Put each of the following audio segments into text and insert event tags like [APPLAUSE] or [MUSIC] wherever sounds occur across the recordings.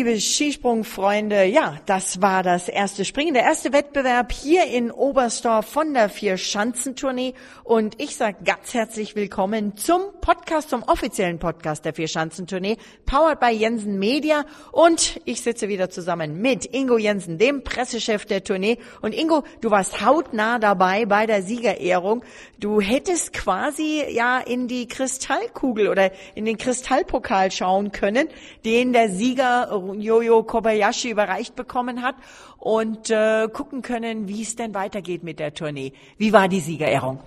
liebe Skisprungfreunde. Ja, das war das erste Springen, der erste Wettbewerb hier in Oberstdorf von der Vier-Schanzentournee. Und ich sage ganz herzlich willkommen zum Podcast, zum offiziellen Podcast der Vier-Schanzentournee, powered by Jensen Media. Und ich sitze wieder zusammen mit Ingo Jensen, dem Pressechef der Tournee. Und Ingo, du warst hautnah dabei bei der Siegerehrung. Du hättest quasi ja in die Kristallkugel oder in den Kristallpokal schauen können, den der Sieger Jojo Kobayashi überreicht bekommen hat und äh, gucken können, wie es denn weitergeht mit der Tournee. Wie war die Siegerehrung?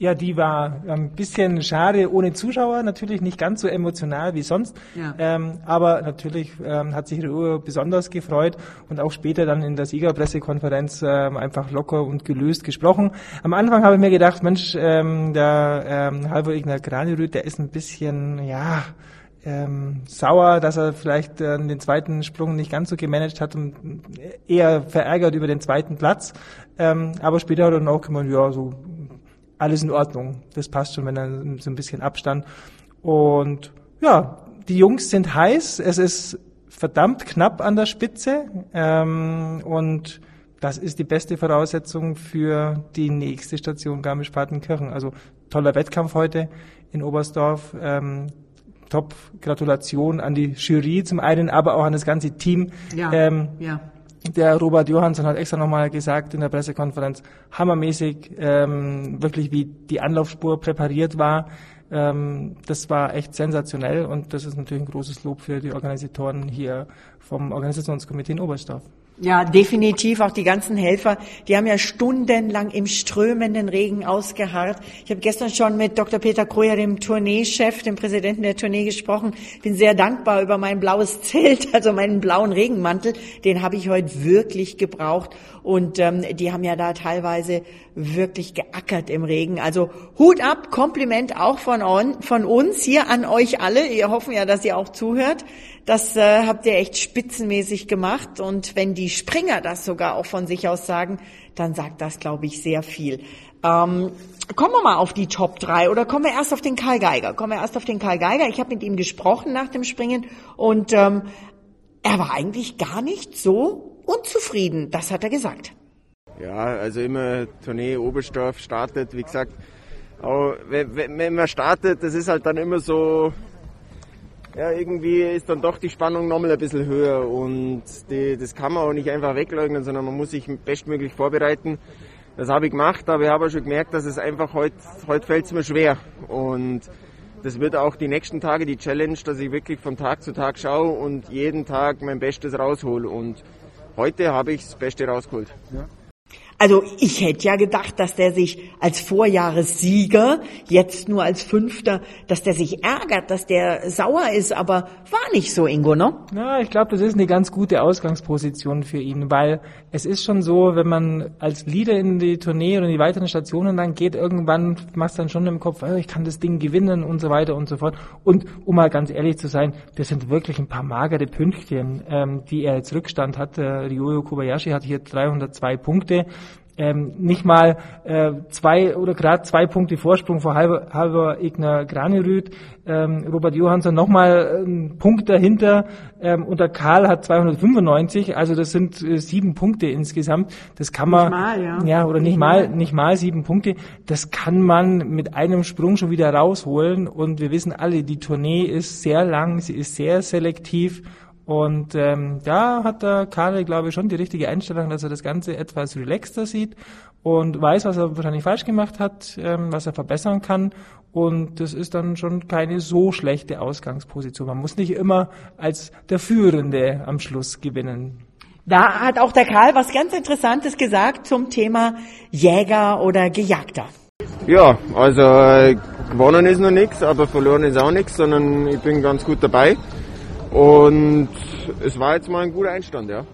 Ja, die war ein bisschen schade ohne Zuschauer, natürlich nicht ganz so emotional wie sonst. Ja. Ähm, aber natürlich ähm, hat sich Rio besonders gefreut und auch später dann in der Siegerpressekonferenz ähm, einfach locker und gelöst gesprochen. Am Anfang habe ich mir gedacht, Mensch, ähm, der ähm, Halvor Ignar Granirüt, der ist ein bisschen, ja, ähm, sauer, dass er vielleicht äh, den zweiten Sprung nicht ganz so gemanagt hat und eher verärgert über den zweiten Platz. Ähm, aber später hat er dann auch gemeint, ja, so alles in Ordnung. Das passt schon, wenn er so ein bisschen Abstand. Und ja, die Jungs sind heiß. Es ist verdammt knapp an der Spitze. Ähm, und das ist die beste Voraussetzung für die nächste Station Garmisch-Partenkirchen. Also toller Wettkampf heute in Oberstdorf. Ähm, top Gratulation an die Jury zum einen, aber auch an das ganze Team. Ja, ähm, ja. Der Robert Johansson hat extra nochmal gesagt in der Pressekonferenz, hammermäßig, ähm, wirklich wie die Anlaufspur präpariert war. Ähm, das war echt sensationell und das ist natürlich ein großes Lob für die Organisatoren hier vom Organisationskomitee in Oberstdorf. Ja, definitiv. Auch die ganzen Helfer, die haben ja stundenlang im strömenden Regen ausgeharrt. Ich habe gestern schon mit Dr. Peter Kroja, dem Tourneechef, dem Präsidenten der Tournee, gesprochen. Bin sehr dankbar über mein blaues Zelt, [LAUGHS] also meinen blauen Regenmantel. Den habe ich heute wirklich gebraucht. Und ähm, die haben ja da teilweise wirklich geackert im Regen. Also Hut ab, Kompliment auch von, on, von uns hier an euch alle. Wir hoffen ja, dass ihr auch zuhört. Das äh, habt ihr echt spitzenmäßig gemacht. Und wenn die Springer das sogar auch von sich aus sagen, dann sagt das, glaube ich, sehr viel. Ähm, kommen wir mal auf die Top 3 oder kommen wir erst auf den Karl Geiger? Kommen wir erst auf den Karl Geiger. Ich habe mit ihm gesprochen nach dem Springen und ähm, er war eigentlich gar nicht so unzufrieden. Das hat er gesagt. Ja, also immer Tournee Oberstdorf startet, wie gesagt, auch wenn, wenn man startet, das ist halt dann immer so, ja, irgendwie ist dann doch die Spannung nochmal ein bisschen höher und die, das kann man auch nicht einfach wegleugnen, sondern man muss sich bestmöglich vorbereiten. Das habe ich gemacht, aber ich habe auch schon gemerkt, dass es einfach heute, heute fällt es mir schwer und das wird auch die nächsten Tage die Challenge, dass ich wirklich von Tag zu Tag schaue und jeden Tag mein Bestes raushole und heute habe ich das Beste rausgeholt. Ja. Also ich hätte ja gedacht, dass der sich als Vorjahressieger, jetzt nur als Fünfter, dass der sich ärgert, dass der sauer ist, aber war nicht so, Ingo, ne? Ja, ich glaube, das ist eine ganz gute Ausgangsposition für ihn, weil es ist schon so, wenn man als Leader in die Tournee oder in die weiteren Stationen dann geht, irgendwann machst du dann schon im Kopf, oh, ich kann das Ding gewinnen und so weiter und so fort. Und um mal ganz ehrlich zu sein, das sind wirklich ein paar magere Pünktchen, ähm, die er jetzt Rückstand hat. Äh, Ryoyo Kobayashi hat hier 302 Punkte ähm, nicht mal äh, zwei oder gerade zwei Punkte Vorsprung vor halber, halber Ignar Granerüt. Ähm, Robert Johansson nochmal einen Punkt dahinter ähm, und der Karl hat 295, also das sind äh, sieben Punkte insgesamt. Das kann man, mal, ja. ja oder nicht, nicht mal, mal, nicht mal sieben Punkte. Das kann man mit einem Sprung schon wieder rausholen und wir wissen alle, die Tournee ist sehr lang, sie ist sehr selektiv und ähm, da hat der Karl, glaube ich, schon die richtige Einstellung, dass er das Ganze etwas relaxter sieht und weiß, was er wahrscheinlich falsch gemacht hat, ähm, was er verbessern kann. Und das ist dann schon keine so schlechte Ausgangsposition. Man muss nicht immer als der Führende am Schluss gewinnen. Da hat auch der Karl was ganz Interessantes gesagt zum Thema Jäger oder Gejagter. Ja, also äh, gewonnen ist noch nichts, aber verloren ist auch nichts, sondern ich bin ganz gut dabei. Und es war jetzt mal ein guter Einstand, ja.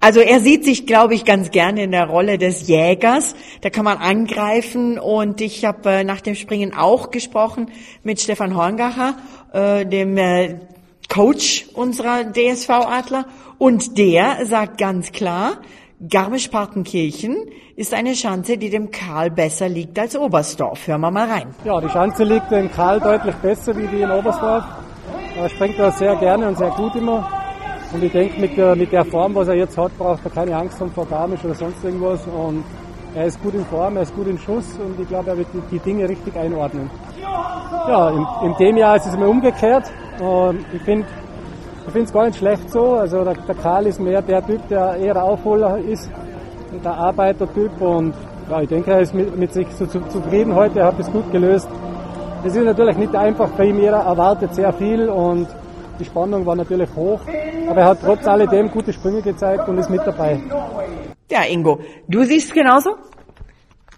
Also er sieht sich, glaube ich, ganz gerne in der Rolle des Jägers. Da kann man angreifen und ich habe äh, nach dem Springen auch gesprochen mit Stefan Horngacher, äh, dem äh, Coach unserer DSV-Adler. Und der sagt ganz klar, Garmisch-Partenkirchen ist eine Schanze, die dem Karl besser liegt als Oberstdorf. Hören wir mal rein. Ja, die Schanze liegt dem Karl deutlich besser wie die in Oberstdorf. Er springt da sehr gerne und sehr gut immer. Und ich denke, mit der, mit der Form, was er jetzt hat, braucht er keine Angst haben vor Garmisch oder sonst irgendwas. Und er ist gut in Form, er ist gut in Schuss und ich glaube, er wird die, die Dinge richtig einordnen. Ja, in, in dem Jahr ist es mir umgekehrt. Und ich finde ich finde es gar nicht schlecht so. Also der, der Karl ist mehr der Typ, der eher Aufholer ist, der Arbeitertyp. Und ja, ich denke, er ist mit, mit sich so zu, zufrieden heute, er hat es gut gelöst. Es ist natürlich nicht einfach bei ihm, er erwartet sehr viel und die Spannung war natürlich hoch. Aber er hat trotz alledem gute Sprünge gezeigt und ist mit dabei. Ja, Ingo, du siehst genauso?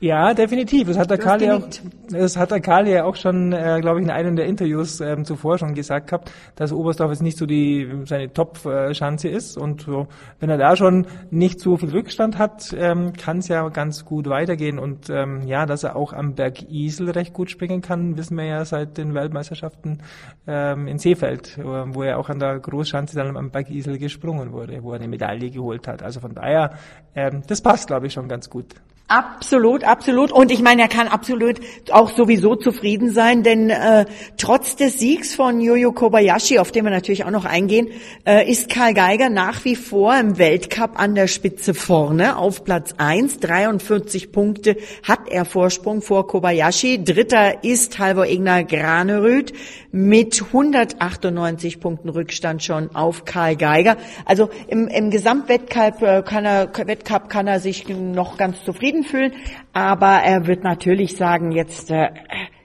Ja, definitiv. Das hat der Karl ja auch, das hat der Karl ja auch schon, äh, glaube ich, in einem der Interviews ähm, zuvor schon gesagt gehabt, dass Oberstdorf jetzt nicht so die seine Top-Schanze ist und so, wenn er da schon nicht so viel Rückstand hat, ähm, kann es ja ganz gut weitergehen und ähm, ja, dass er auch am Berg Isel recht gut springen kann, wissen wir ja seit den Weltmeisterschaften ähm, in Seefeld, wo er auch an der Großschanze dann am Berg Isel gesprungen wurde, wo er eine Medaille geholt hat. Also von daher, ähm, das passt, glaube ich, schon ganz gut. Absolut, absolut. Und ich meine, er kann absolut auch sowieso zufrieden sein, denn äh, trotz des Siegs von Yoyo Kobayashi, auf den wir natürlich auch noch eingehen, äh, ist Karl Geiger nach wie vor im Weltcup an der Spitze vorne auf Platz eins. 43 Punkte hat er Vorsprung vor Kobayashi. Dritter ist Halvor Ignar Granerüth mit 198 Punkten Rückstand schon auf Karl Geiger. Also im, im Gesamtwettcup äh, kann er, Wettcup kann er sich noch ganz zufrieden fühlen, aber er wird natürlich sagen, jetzt äh,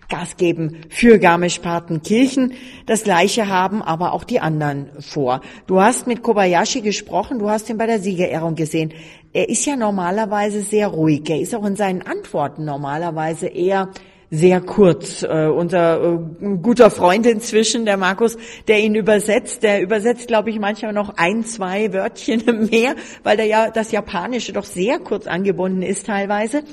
Gas geben für Garmisch-Partenkirchen. Das Gleiche haben aber auch die anderen vor. Du hast mit Kobayashi gesprochen, du hast ihn bei der Siegerehrung gesehen. Er ist ja normalerweise sehr ruhig. Er ist auch in seinen Antworten normalerweise eher sehr kurz. Äh, unser äh, guter Freund inzwischen, der Markus, der ihn übersetzt, der übersetzt, glaube ich, manchmal noch ein, zwei Wörtchen [LAUGHS] mehr, weil der ja das Japanische doch sehr kurz angebunden ist teilweise.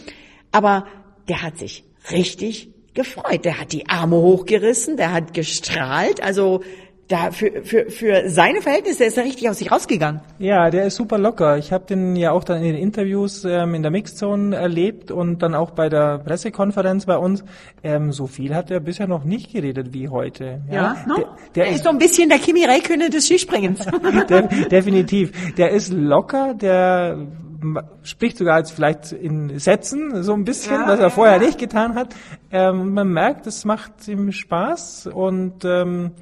Aber der hat sich richtig gefreut. Der hat die Arme hochgerissen, der hat gestrahlt. Also da für, für, für seine Verhältnisse ist er richtig aus sich rausgegangen. Ja, der ist super locker. Ich habe den ja auch dann in den Interviews ähm, in der Mixzone erlebt und dann auch bei der Pressekonferenz bei uns. Ähm, so viel hat er bisher noch nicht geredet wie heute. Ja, ja no? der, der ist, ist so ein bisschen der Kimi Räikkönen des Skispringens. [LAUGHS] der, definitiv. Der ist locker, der spricht sogar jetzt vielleicht in Sätzen so ein bisschen, ja, was er vorher ja. nicht getan hat. Ähm, man merkt, es macht ihm Spaß und ähm,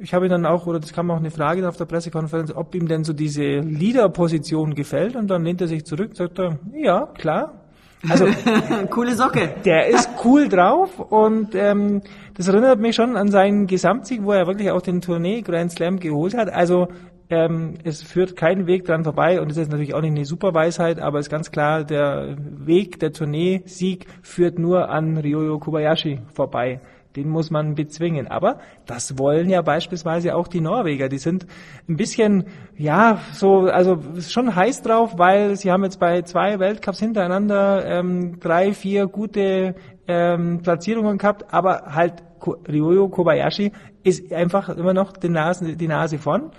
ich habe ihn dann auch, oder das kam auch eine Frage auf der Pressekonferenz, ob ihm denn so diese Leader-Position gefällt und dann lehnt er sich zurück, sagt er, ja, klar. Also [LAUGHS] coole Socke. Der ist cool drauf und ähm, das erinnert mich schon an seinen Gesamtsieg, wo er wirklich auch den Tournee Grand Slam geholt hat. Also ähm, es führt kein Weg dran vorbei und es ist natürlich auch nicht eine Superweisheit, aber es ist ganz klar, der Weg der Tournee-Sieg führt nur an Ryoyo Kobayashi vorbei. Den muss man bezwingen. Aber das wollen ja beispielsweise auch die Norweger. Die sind ein bisschen, ja, so, also schon heiß drauf, weil sie haben jetzt bei zwei Weltcups hintereinander ähm, drei, vier gute ähm, Platzierungen gehabt, aber halt Ryoyo Kobayashi ist einfach immer noch die Nase, die Nase von.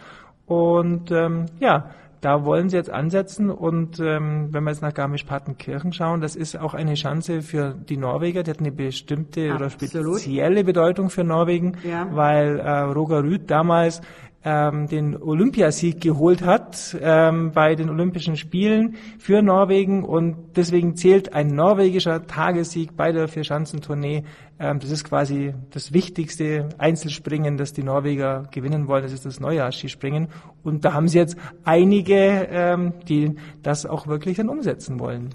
Und ähm, ja, da wollen sie jetzt ansetzen und ähm, wenn wir jetzt nach Garmisch-Partenkirchen schauen, das ist auch eine Chance für die Norweger, die hat eine bestimmte Absolut. oder spezielle Bedeutung für Norwegen, ja. weil äh, Roger Rüth damals ähm, den Olympiasieg geholt hat ähm, bei den Olympischen Spielen für Norwegen und deswegen zählt ein norwegischer Tagessieg bei der Vierschanzentournee. Ähm, das ist quasi das wichtigste Einzelspringen, das die Norweger gewinnen wollen. Das ist das Neujahrsskispringen und da haben sie jetzt einige, ähm, die das auch wirklich dann umsetzen wollen.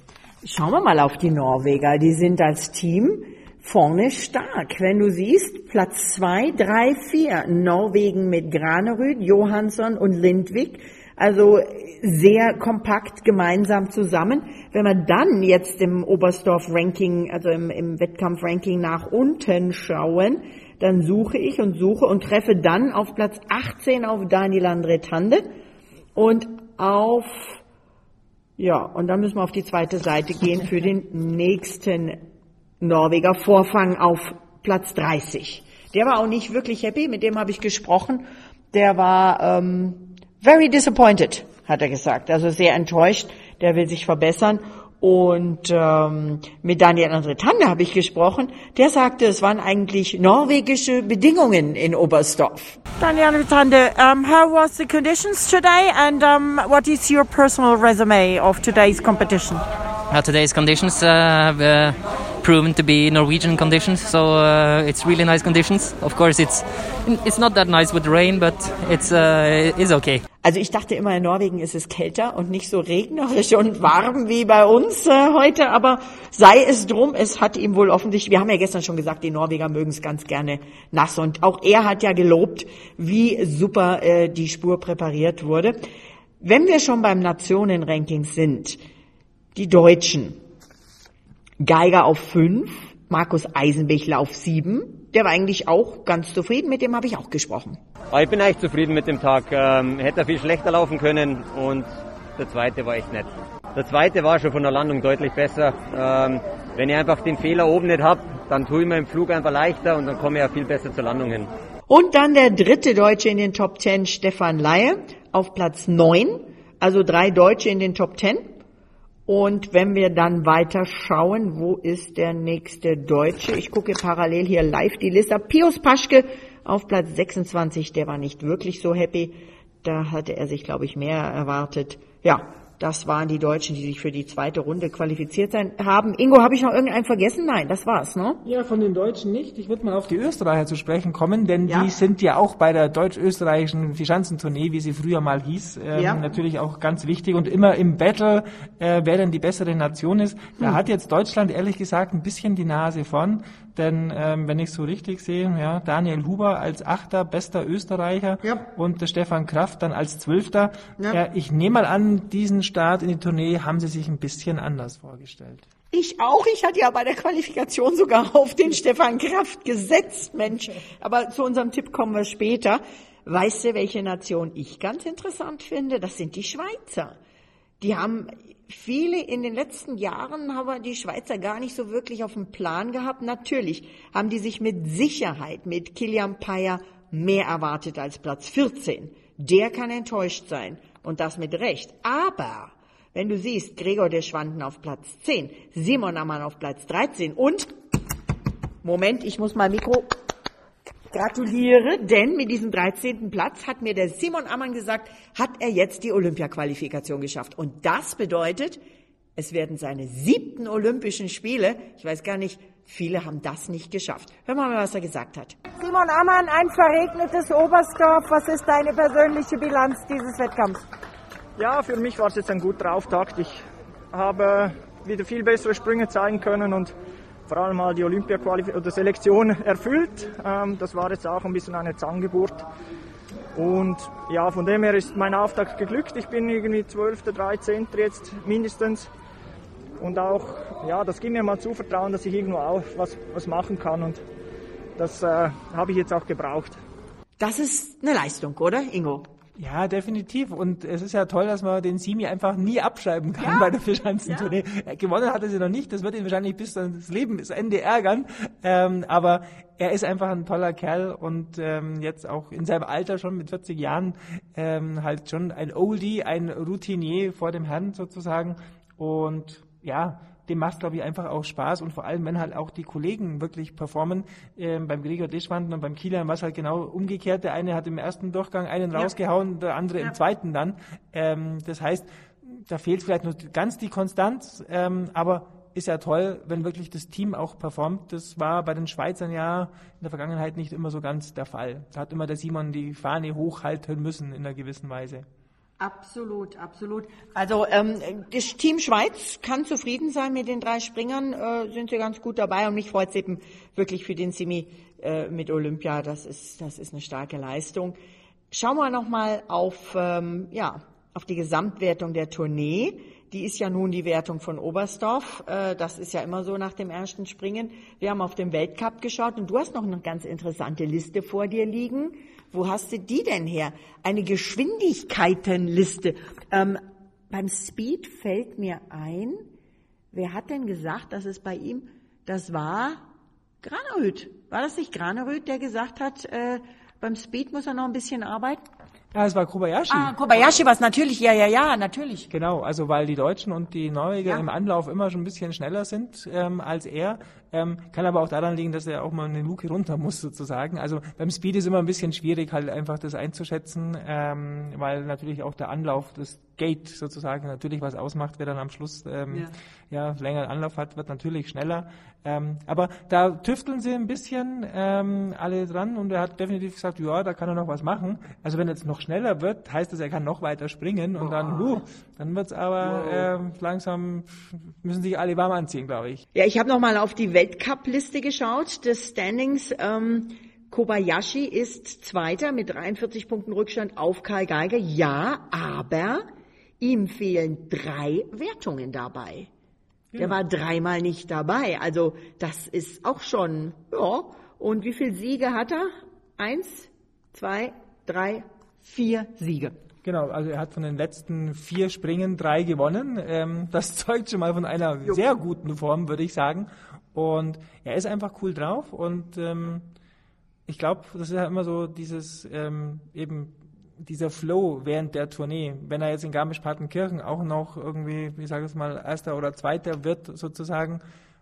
Schauen wir mal auf die Norweger. Die sind als Team vorne stark. Wenn du siehst, Platz zwei, drei, vier, Norwegen mit Granerüd, Johansson und Lindvik, also sehr kompakt gemeinsam zusammen. Wenn wir dann jetzt im Oberstdorf-Ranking, also im, im Wettkampf-Ranking nach unten schauen, dann suche ich und suche und treffe dann auf Platz 18 auf Daniel André Tande und auf, ja, und dann müssen wir auf die zweite Seite gehen für den nächsten Norweger Vorfang auf Platz 30. Der war auch nicht wirklich happy, mit dem habe ich gesprochen. der war ähm, very disappointed, hat er gesagt. Also sehr enttäuscht. Der will sich verbessern. Und ähm, mit Daniel André Tande habe ich gesprochen. Der sagte, es waren eigentlich norwegische Bedingungen in Oberstdorf. Daniel André Tande, um, how was the conditions today and um, what is your personal resume of today's competition? Uh, today's conditions uh, uh, proven to be Norwegian conditions, so uh, it's really nice conditions. Of course, it's it's not that nice with rain, but it's uh, it's okay. Also ich dachte immer, in Norwegen ist es kälter und nicht so regnerisch und warm wie bei uns äh, heute, aber sei es drum, es hat ihm wohl offensichtlich, wir haben ja gestern schon gesagt, die Norweger mögen es ganz gerne nass und auch er hat ja gelobt, wie super äh, die Spur präpariert wurde. Wenn wir schon beim Nationenranking sind, die Deutschen, Geiger auf fünf, Markus Eisenbichler auf sieben. Der war eigentlich auch ganz zufrieden, mit dem habe ich auch gesprochen. Ich bin eigentlich zufrieden mit dem Tag. Ähm, hätte viel schlechter laufen können und der zweite war echt nett. Der zweite war schon von der Landung deutlich besser. Ähm, wenn ich einfach den Fehler oben nicht habe, dann tue ich mir im Flug einfach leichter und dann komme ich ja viel besser zur Landung hin. Und dann der dritte Deutsche in den Top Ten, Stefan Laie, auf Platz neun. Also drei Deutsche in den Top Ten. Und wenn wir dann weiter schauen, wo ist der nächste Deutsche? Ich gucke parallel hier live die Liste. Pius Paschke auf Platz 26, der war nicht wirklich so happy. Da hatte er sich, glaube ich, mehr erwartet. Ja, das waren die Deutschen, die sich für die zweite Runde qualifiziert sein haben. Ingo, habe ich noch irgendeinen vergessen? Nein, das war's, ne? Ja, von den Deutschen nicht. Ich würde mal auf die Österreicher zu sprechen kommen, denn ja. die sind ja auch bei der deutsch-österreichischen Fischanzentournee, wie sie früher mal hieß, ähm, ja. natürlich auch ganz wichtig und immer im Battle, äh, wer denn die bessere Nation ist. Da hm. hat jetzt Deutschland ehrlich gesagt ein bisschen die Nase vorn. Denn ähm, wenn ich so richtig sehe, ja, Daniel Huber als Achter, bester Österreicher ja. und der Stefan Kraft dann als Zwölfter. Ja. ja. ich nehme mal an, diesen Start in die Tournee haben sie sich ein bisschen anders vorgestellt. Ich auch. Ich hatte ja bei der Qualifikation sogar auf den Stefan Kraft gesetzt, Mensch. Aber zu unserem Tipp kommen wir später. Weißt du, welche Nation ich ganz interessant finde? Das sind die Schweizer. Die haben viele in den letzten Jahren haben die Schweizer gar nicht so wirklich auf dem Plan gehabt. Natürlich haben die sich mit Sicherheit mit Kilian Payer mehr erwartet als Platz 14. Der kann enttäuscht sein und das mit Recht. Aber wenn du siehst, Gregor der Schwanden auf Platz 10, Simon Ammann auf Platz 13 und Moment, ich muss mal Mikro gratuliere, denn mit diesem 13. Platz hat mir der Simon Ammann gesagt, hat er jetzt die Olympia-Qualifikation geschafft. Und das bedeutet, es werden seine siebten Olympischen Spiele. Ich weiß gar nicht, viele haben das nicht geschafft. Hören wir mal, was er gesagt hat. Simon Ammann, ein verregnetes Oberstdorf. Was ist deine persönliche Bilanz dieses Wettkampfs? Ja, für mich war es jetzt ein guter Auftakt. Ich habe wieder viel bessere Sprünge zeigen können und vor allem mal die olympia oder Selektion erfüllt. Ähm, das war jetzt auch ein bisschen eine Zahngeburt. Und ja, von dem her ist mein Auftakt geglückt. Ich bin irgendwie 12., 13. jetzt mindestens. Und auch, ja, das gibt mir mal Zuvertrauen, dass ich irgendwo auch was, was machen kann. Und das äh, habe ich jetzt auch gebraucht. Das ist eine Leistung, oder, Ingo? Ja, definitiv. Und es ist ja toll, dass man den Simi einfach nie abschreiben kann ja. bei der Fischhansen-Tournee. Ja. Gewonnen hat er sie noch nicht. Das wird ihn wahrscheinlich bis das Leben das Ende ärgern. Ähm, aber er ist einfach ein toller Kerl und ähm, jetzt auch in seinem Alter schon mit 40 Jahren ähm, halt schon ein Oldie, ein Routinier vor dem Herrn sozusagen. Und ja, dem macht glaube ich einfach auch Spaß und vor allem, wenn halt auch die Kollegen wirklich performen, ähm, beim Gregor Deschwanden und beim Kieler war es halt genau umgekehrt. Der eine hat im ersten Durchgang einen ja. rausgehauen, der andere ja. im zweiten dann. Ähm, das heißt, da fehlt vielleicht nur ganz die Konstanz, ähm, aber ist ja toll, wenn wirklich das Team auch performt. Das war bei den Schweizern ja in der Vergangenheit nicht immer so ganz der Fall. Da hat immer der Simon die Fahne hochhalten müssen in einer gewissen Weise. Absolut, absolut. Also ähm, das Team Schweiz kann zufrieden sein mit den drei Springern, äh, sind sie ganz gut dabei und mich freut es eben wirklich für den Semi äh, mit Olympia. Das ist, das ist eine starke Leistung. Schauen wir nochmal auf, ähm, ja, auf die Gesamtwertung der Tournee. Die ist ja nun die Wertung von Oberstdorf. Äh, das ist ja immer so nach dem ersten Springen. Wir haben auf den Weltcup geschaut und du hast noch eine ganz interessante Liste vor dir liegen wo hast du die denn her? Eine Geschwindigkeitenliste. Ähm, beim Speed fällt mir ein, wer hat denn gesagt, dass es bei ihm, das war Granerüth. War das nicht Granerüth, der gesagt hat, äh, beim Speed muss er noch ein bisschen arbeiten? Ja, es war Kobayashi. Ah, Kobayashi war es natürlich, ja, ja, ja, natürlich. Genau, also weil die Deutschen und die Norweger ja. im Anlauf immer schon ein bisschen schneller sind ähm, als er. Ähm, kann aber auch daran liegen, dass er auch mal eine Luke runter muss sozusagen. Also beim Speed ist immer ein bisschen schwierig, halt einfach das einzuschätzen, ähm, weil natürlich auch der Anlauf, das Gate sozusagen natürlich was ausmacht, wer dann am Schluss ähm, ja. ja länger Anlauf hat, wird natürlich schneller. Ähm, aber da tüfteln sie ein bisschen ähm, alle dran und er hat definitiv gesagt, ja, da kann er noch was machen. Also wenn er jetzt noch schneller wird, heißt das, er kann noch weiter springen und dann, huh, dann wird's aber wow. ähm, langsam müssen sich alle warm anziehen, glaube ich. Ja, ich habe noch mal auf die Weltcup-Liste geschaut des Standings. Ähm, Kobayashi ist Zweiter mit 43 Punkten Rückstand auf Karl Geiger. Ja, aber ihm fehlen drei Wertungen dabei. Der war dreimal nicht dabei. Also das ist auch schon, ja. Und wie viele Siege hat er? Eins, zwei, drei, vier Siege. Genau, also er hat von den letzten vier Springen drei gewonnen. Ähm, das [LAUGHS] zeugt schon mal von einer jo. sehr guten Form, würde ich sagen. Und er ist einfach cool drauf und ähm, ich glaube, das ist ja immer so dieses ähm, eben dieser Flow während der Tournee, wenn er jetzt in Garmisch-Partenkirchen auch noch irgendwie, wie sage ich mal, erster oder zweiter wird sozusagen,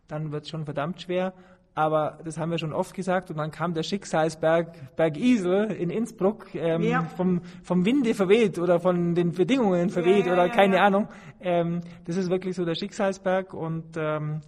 dann wird es schon verdammt schwer. Aber das haben wir schon oft gesagt. Und dann kam der Schicksalsberg Berg Isel in Innsbruck ähm, ja. vom, vom Winde verweht oder von den Bedingungen verweht ja, ja, oder keine Ahnung. Ähm, das ist wirklich so der Schicksalsberg und ähm,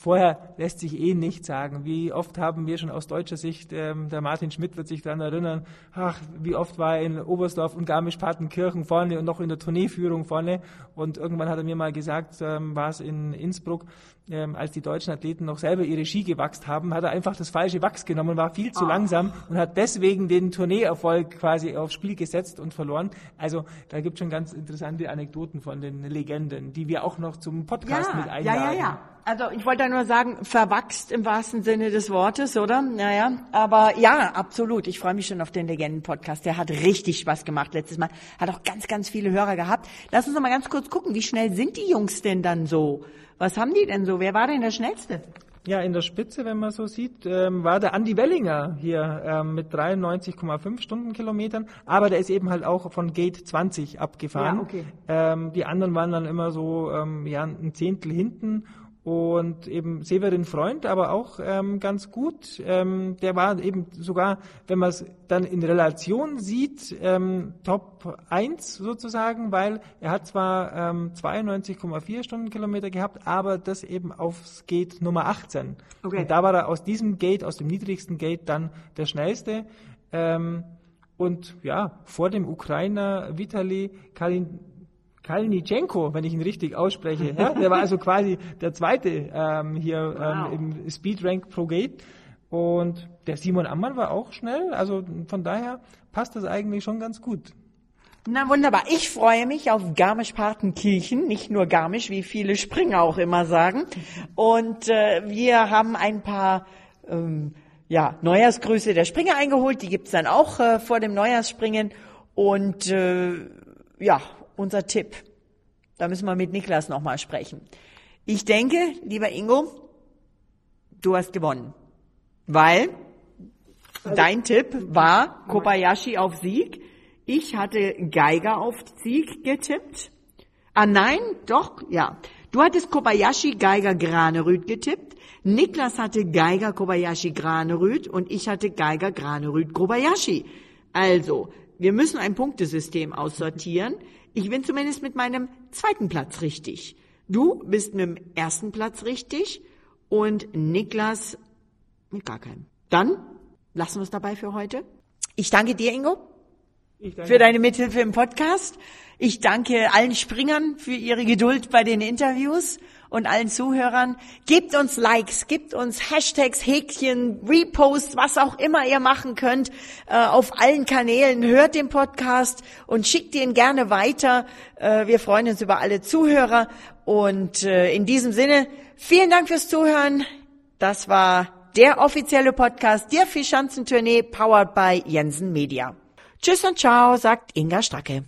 vorher lässt sich eh nicht sagen. Wie oft haben wir schon aus deutscher Sicht, ähm, der Martin Schmidt wird sich daran erinnern, ach, wie oft war er in Oberstdorf und Garmisch-Partenkirchen vorne und noch in der Tourneeführung vorne. Und irgendwann hat er mir mal gesagt, ähm, war es in Innsbruck, ähm, als die deutschen Athleten noch selber ihre Ski gewachst haben, hat er einfach das falsche Wachs genommen, war viel zu oh. langsam und hat deswegen den Tourneeerfolg quasi aufs Spiel gesetzt und verloren. Also da gibt es schon ganz interessante Anekdoten von den Legenden, die wir auch noch zum Podcast ja, mit einladen. Ja, ja, ja. Also ich wollte nur sagen, verwachst im wahrsten Sinne des Wortes, oder? Naja, aber ja, absolut. Ich freue mich schon auf den Legenden-Podcast. Der hat richtig Spaß gemacht letztes Mal. Hat auch ganz, ganz viele Hörer gehabt. Lass uns noch mal ganz kurz gucken, wie schnell sind die Jungs denn dann so? Was haben die denn so? Wer war denn der Schnellste? Ja, in der Spitze, wenn man so sieht, ähm, war der Andi Wellinger hier ähm, mit 93,5 Stundenkilometern, aber der ist eben halt auch von Gate 20 abgefahren. Ja, okay. Ähm, die anderen waren dann immer so ähm, ja, ein Zehntel hinten und eben Severin Freund, aber auch ähm, ganz gut. Ähm, der war eben sogar, wenn man es dann in Relation sieht, ähm, Top 1 sozusagen, weil er hat zwar ähm, 92,4 Stundenkilometer gehabt, aber das eben aufs Gate Nummer 18. Okay. Und da war er aus diesem Gate, aus dem niedrigsten Gate, dann der schnellste. Ähm, und ja, vor dem Ukrainer Vitali Kalin Kalnitschenko, wenn ich ihn richtig ausspreche. Ja? Der war also quasi der zweite ähm, hier wow. ähm, im Speedrank Pro Gate. Und der Simon Ammann war auch schnell. Also von daher passt das eigentlich schon ganz gut. Na wunderbar. Ich freue mich auf Garmisch-Partenkirchen, nicht nur Garmisch, wie viele Springer auch immer sagen. Und äh, wir haben ein paar ähm, ja, Neujahrsgrüße der Springer eingeholt. Die gibt's dann auch äh, vor dem Neujahrsspringen. Und äh, ja, unser Tipp. Da müssen wir mit Niklas nochmal sprechen. Ich denke, lieber Ingo, du hast gewonnen. Weil dein Tipp war Kobayashi auf Sieg. Ich hatte Geiger auf Sieg getippt. Ah nein, doch, ja. Du hattest Kobayashi, Geiger, Granerüth getippt. Niklas hatte Geiger, Kobayashi, Granerüth und ich hatte Geiger, Granerüth, Kobayashi. Also, wir müssen ein Punktesystem aussortieren. Ich bin zumindest mit meinem zweiten Platz richtig. Du bist mit dem ersten Platz richtig und Niklas mit gar keinem. Dann lassen wir es dabei für heute. Ich danke dir, Ingo, danke. für deine Mithilfe im Podcast. Ich danke allen Springern für ihre Geduld bei den Interviews und allen Zuhörern. Gebt uns Likes, gebt uns Hashtags, Häkchen, Reposts, was auch immer ihr machen könnt äh, auf allen Kanälen. Hört den Podcast und schickt ihn gerne weiter. Äh, wir freuen uns über alle Zuhörer und äh, in diesem Sinne vielen Dank fürs Zuhören. Das war der offizielle Podcast der Fischanzentournee powered by Jensen Media. Tschüss und ciao, sagt Inga Stracke.